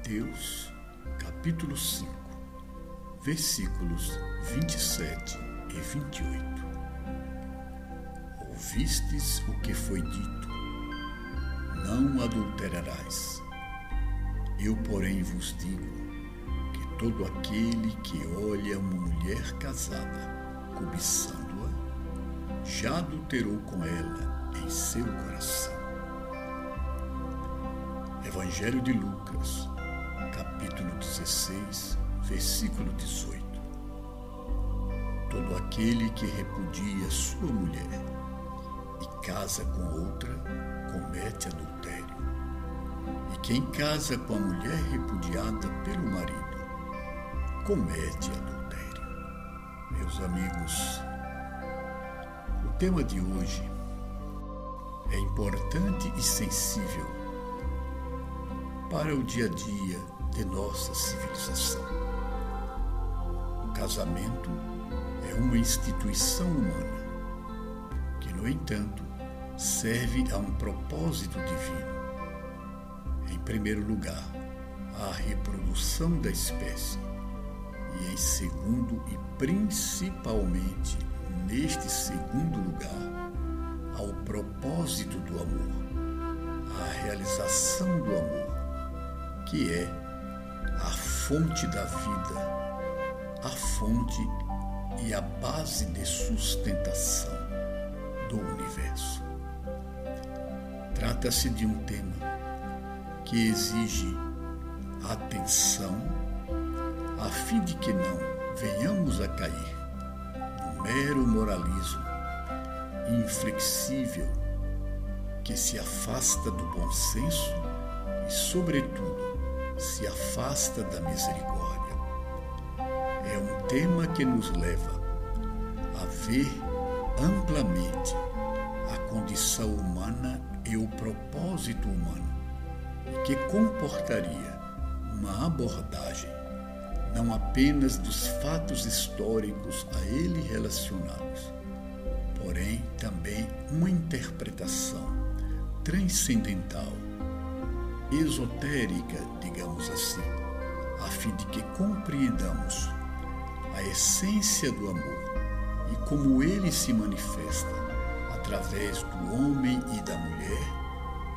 Mateus, capítulo 5, versículos 27 e 28. Ouvistes o que foi dito: Não adulterarás. Eu, porém, vos digo que todo aquele que olha uma mulher casada, cobiçando-a, já adulterou com ela em seu coração. Evangelho de Lucas, capítulo 16, versículo 18. Todo aquele que repudia sua mulher e casa com outra, comete adultério. E quem casa com a mulher repudiada pelo marido, comete adultério. Meus amigos, o tema de hoje é importante e sensível para o dia a dia de nossa civilização. O casamento é uma instituição humana que, no entanto, serve a um propósito divino. Em primeiro lugar, a reprodução da espécie e, em segundo e principalmente neste segundo lugar, ao propósito do amor, a realização do amor que é a fonte da vida, a fonte e a base de sustentação do universo. Trata-se de um tema que exige atenção a fim de que não venhamos a cair no mero moralismo inflexível que se afasta do bom senso e, sobretudo, se afasta da misericórdia. É um tema que nos leva a ver amplamente a condição humana e o propósito humano, que comportaria uma abordagem não apenas dos fatos históricos a ele relacionados, porém também uma interpretação transcendental esotérica, digamos assim, a fim de que compreendamos a essência do amor e como ele se manifesta através do homem e da mulher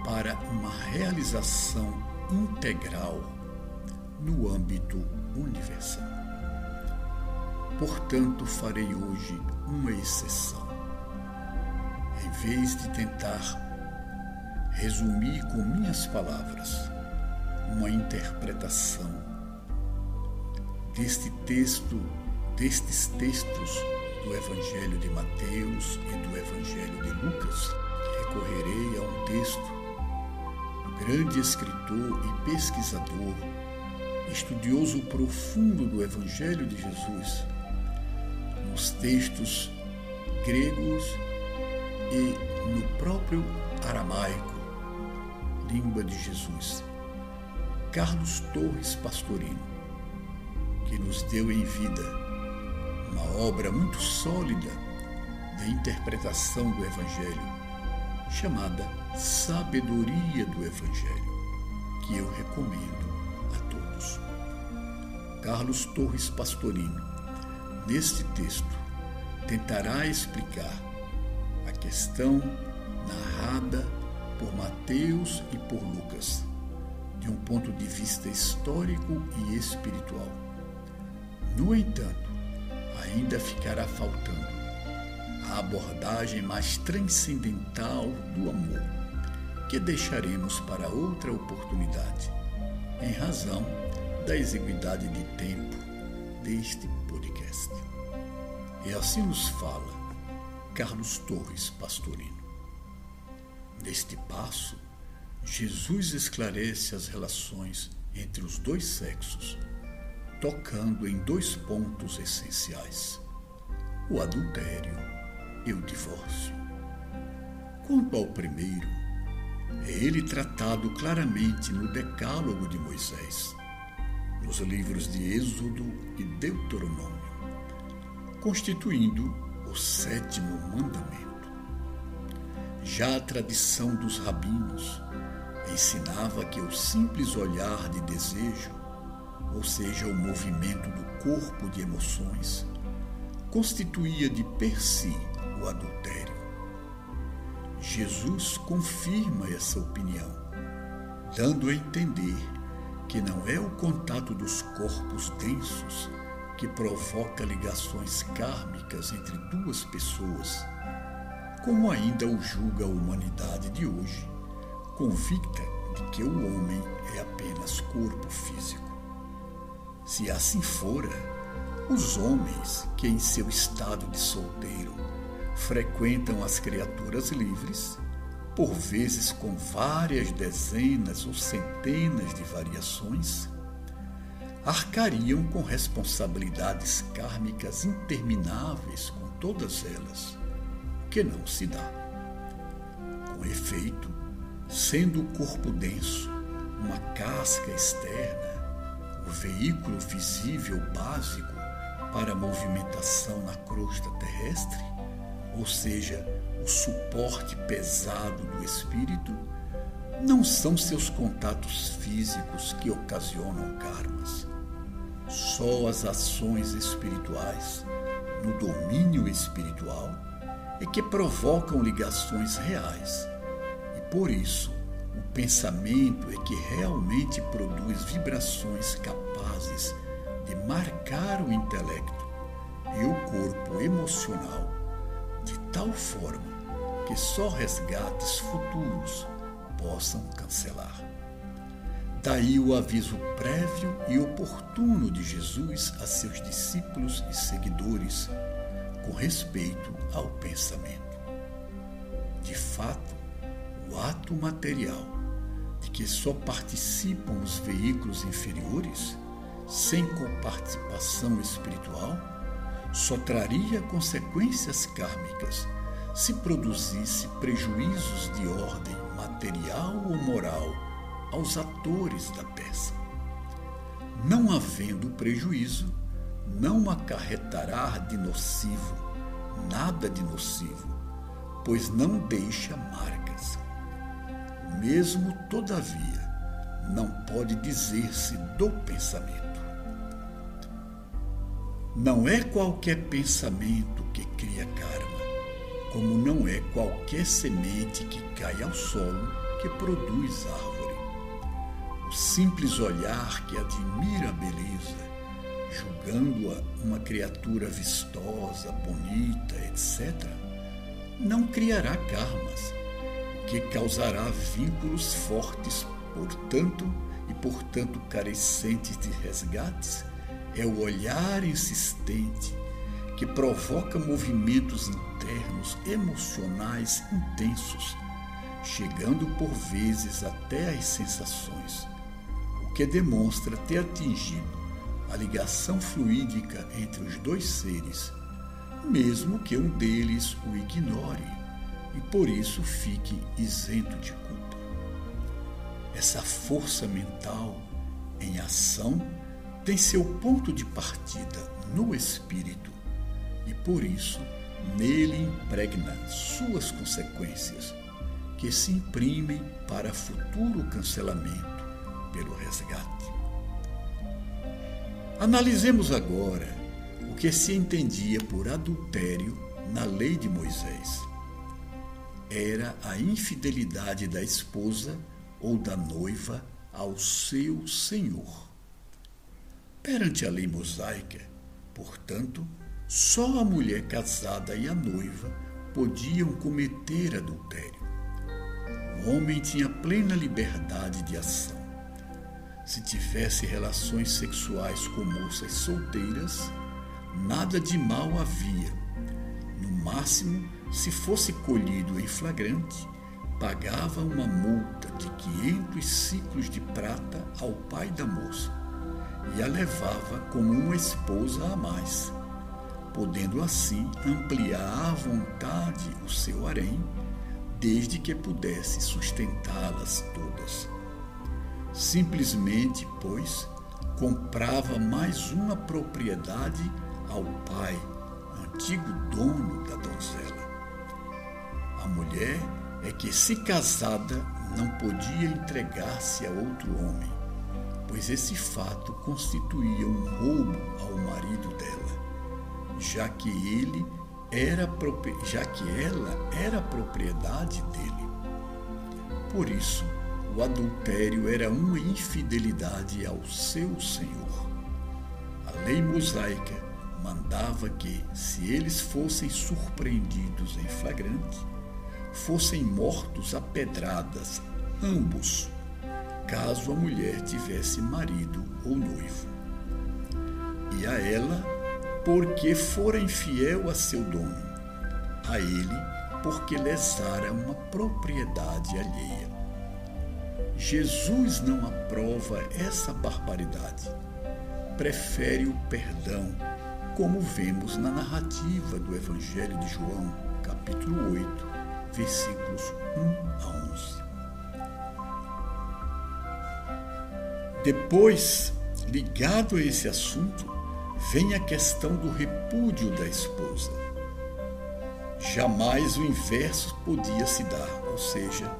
para uma realização integral no âmbito universal. Portanto, farei hoje uma exceção. Em vez de tentar resumir com minhas palavras uma interpretação deste texto, destes textos do Evangelho de Mateus e do Evangelho de Lucas, recorrerei a um texto do grande escritor e pesquisador, estudioso profundo do Evangelho de Jesus, nos textos gregos e no próprio aramaico língua de Jesus, Carlos Torres Pastorino, que nos deu em vida uma obra muito sólida de interpretação do Evangelho, chamada Sabedoria do Evangelho, que eu recomendo a todos. Carlos Torres Pastorino, neste texto, tentará explicar a questão narrada por Mateus e por Lucas, de um ponto de vista histórico e espiritual. No entanto, ainda ficará faltando a abordagem mais transcendental do amor, que deixaremos para outra oportunidade, em razão da exiguidade de tempo deste podcast. E assim nos fala Carlos Torres Pastorino. Neste passo, Jesus esclarece as relações entre os dois sexos, tocando em dois pontos essenciais: o adultério e o divórcio. Quanto ao primeiro, é ele tratado claramente no Decálogo de Moisés, nos livros de Êxodo e Deuteronômio, constituindo o sétimo mandamento. Já a tradição dos rabinos Ensinava que o simples olhar de desejo, ou seja, o movimento do corpo de emoções, constituía de per si o adultério. Jesus confirma essa opinião, dando a entender que não é o contato dos corpos densos que provoca ligações kármicas entre duas pessoas, como ainda o julga a humanidade de hoje, convicta de que o homem é apenas corpo físico. Se assim fora, os homens que em seu estado de solteiro frequentam as criaturas livres, por vezes com várias dezenas ou centenas de variações, arcariam com responsabilidades kármicas intermináveis com todas elas, que não se dá. Com efeito, sendo o corpo denso uma casca externa, o veículo visível básico para a movimentação na crosta terrestre, ou seja, o suporte pesado do espírito, não são seus contatos físicos que ocasionam karmas. Só as ações espirituais, no domínio espiritual, é que provocam ligações reais. E por isso, o pensamento é que realmente produz vibrações capazes de marcar o intelecto e o corpo emocional de tal forma que só resgates futuros possam cancelar. Daí o aviso prévio e oportuno de Jesus a seus discípulos e seguidores com respeito ao pensamento. De fato, o ato material de que só participam os veículos inferiores, sem coparticipação espiritual, só traria consequências kármicas se produzisse prejuízos de ordem material ou moral aos atores da peça. Não havendo prejuízo, não acarretará de nocivo, nada de nocivo, pois não deixa marcas. Mesmo, todavia, não pode dizer-se do pensamento. Não é qualquer pensamento que cria karma, como não é qualquer semente que cai ao solo que produz árvore. O simples olhar que admira a beleza, julgando-a uma criatura vistosa, bonita, etc., não criará karmas, que causará vínculos fortes, portanto, e portanto carecentes de resgates é o olhar insistente que provoca movimentos internos emocionais intensos, chegando por vezes até às sensações, o que demonstra ter atingido a ligação fluídica entre os dois seres, mesmo que um deles o ignore e por isso fique isento de culpa. Essa força mental em ação tem seu ponto de partida no espírito e por isso nele impregna suas consequências, que se imprimem para futuro cancelamento pelo resgate. Analisemos agora o que se entendia por adultério na lei de Moisés. Era a infidelidade da esposa ou da noiva ao seu senhor. Perante a lei mosaica, portanto, só a mulher casada e a noiva podiam cometer adultério. O homem tinha plena liberdade de ação. Se tivesse relações sexuais com moças solteiras, nada de mal havia. No máximo, se fosse colhido em flagrante, pagava uma multa de 500 ciclos de prata ao pai da moça e a levava como uma esposa a mais, podendo assim ampliar à vontade o seu harém, desde que pudesse sustentá-las todas. Simplesmente, pois, comprava mais uma propriedade ao pai, antigo dono da donzela. A mulher é que, se casada, não podia entregar-se a outro homem, pois esse fato constituía um roubo ao marido dela, já que ele era já que ela era propriedade dele. Por isso, o adultério era uma infidelidade ao seu Senhor. A lei mosaica mandava que, se eles fossem surpreendidos em flagrante, fossem mortos a pedradas, ambos, caso a mulher tivesse marido ou noivo. E a ela, porque fora infiel a seu dono, a ele, porque lesara uma propriedade alheia. Jesus não aprova essa barbaridade. Prefere o perdão, como vemos na narrativa do Evangelho de João, capítulo 8, versículos 1 a 11. Depois, ligado a esse assunto, vem a questão do repúdio da esposa. Jamais o inverso podia se dar, ou seja,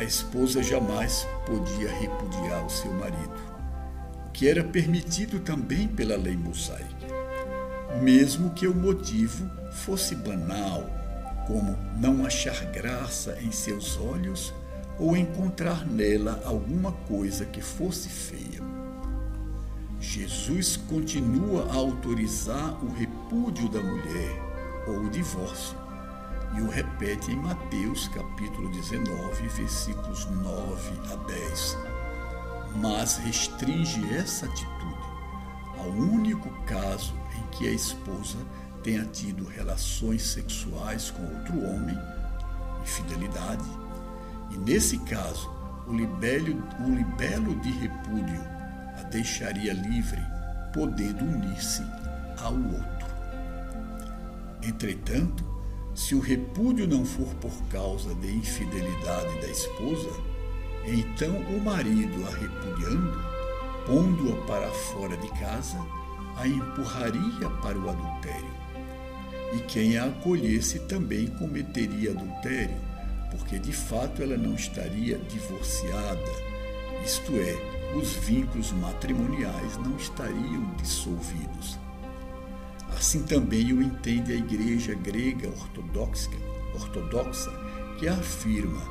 a esposa jamais podia repudiar o seu marido, que era permitido também pela lei mosaica, mesmo que o motivo fosse banal, como não achar graça em seus olhos ou encontrar nela alguma coisa que fosse feia. Jesus continua a autorizar o repúdio da mulher ou o divórcio, e o repete em Mateus capítulo 19, versículos 9 a 10. Mas restringe essa atitude ao único caso em que a esposa tenha tido relações sexuais com outro homem, infidelidade, e nesse caso o libelo, o libelo de repúdio a deixaria livre, podendo unir-se ao outro. Entretanto, se o repúdio não for por causa de infidelidade da esposa, então o marido a repudiando, pondo-a para fora de casa, a empurraria para o adultério. E quem a acolhesse também cometeria adultério, porque de fato ela não estaria divorciada, isto é, os vínculos matrimoniais não estariam dissolvidos. Assim também o entende a Igreja grega ortodoxa, ortodoxa que afirma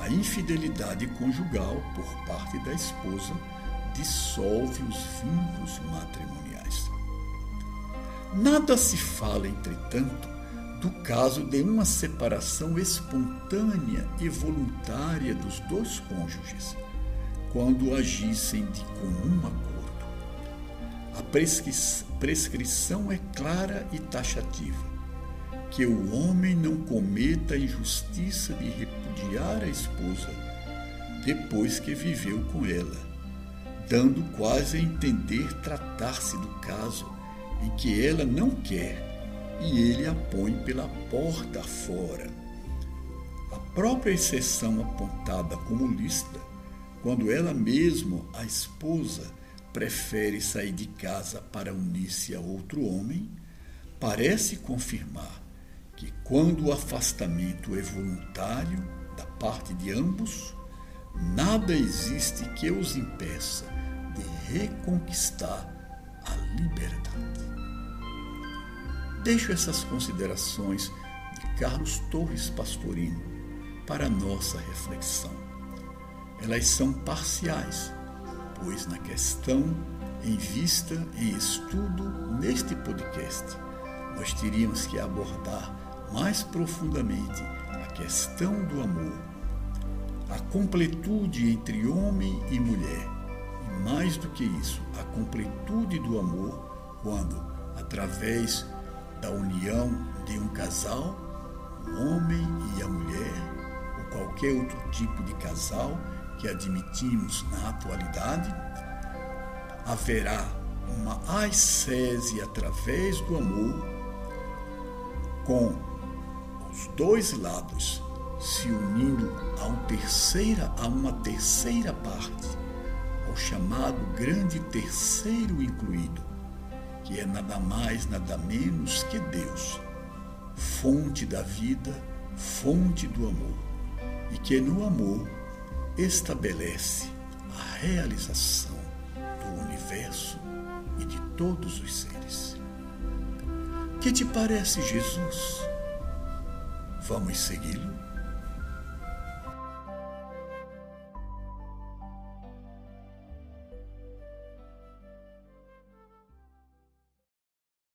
a infidelidade conjugal por parte da esposa dissolve os vínculos matrimoniais. Nada se fala, entretanto, do caso de uma separação espontânea e voluntária dos dois cônjuges, quando agissem de comum acordo. A prescrição é clara e taxativa. Que o homem não cometa a injustiça de repudiar a esposa depois que viveu com ela, dando quase a entender tratar-se do caso em que ela não quer e ele a põe pela porta fora. A própria exceção apontada como lista, quando ela mesma, a esposa, prefere sair de casa para unir-se a outro homem, parece confirmar que quando o afastamento é voluntário da parte de ambos, nada existe que os impeça de reconquistar a liberdade. Deixo essas considerações de Carlos Torres Pastorino para nossa reflexão. Elas são parciais pois na questão em vista em estudo neste podcast, nós teríamos que abordar mais profundamente a questão do amor, a completude entre homem e mulher, e mais do que isso, a completude do amor quando, através da união de um casal, o homem e a mulher, ou qualquer outro tipo de casal, que admitimos na atualidade, haverá uma ascese através do amor, com os dois lados se unindo a, terceira, a uma terceira parte, ao chamado grande terceiro incluído, que é nada mais, nada menos que Deus, fonte da vida, fonte do amor. E que no amor estabelece a realização do universo e de todos os seres. Que te parece Jesus? Vamos segui-lo?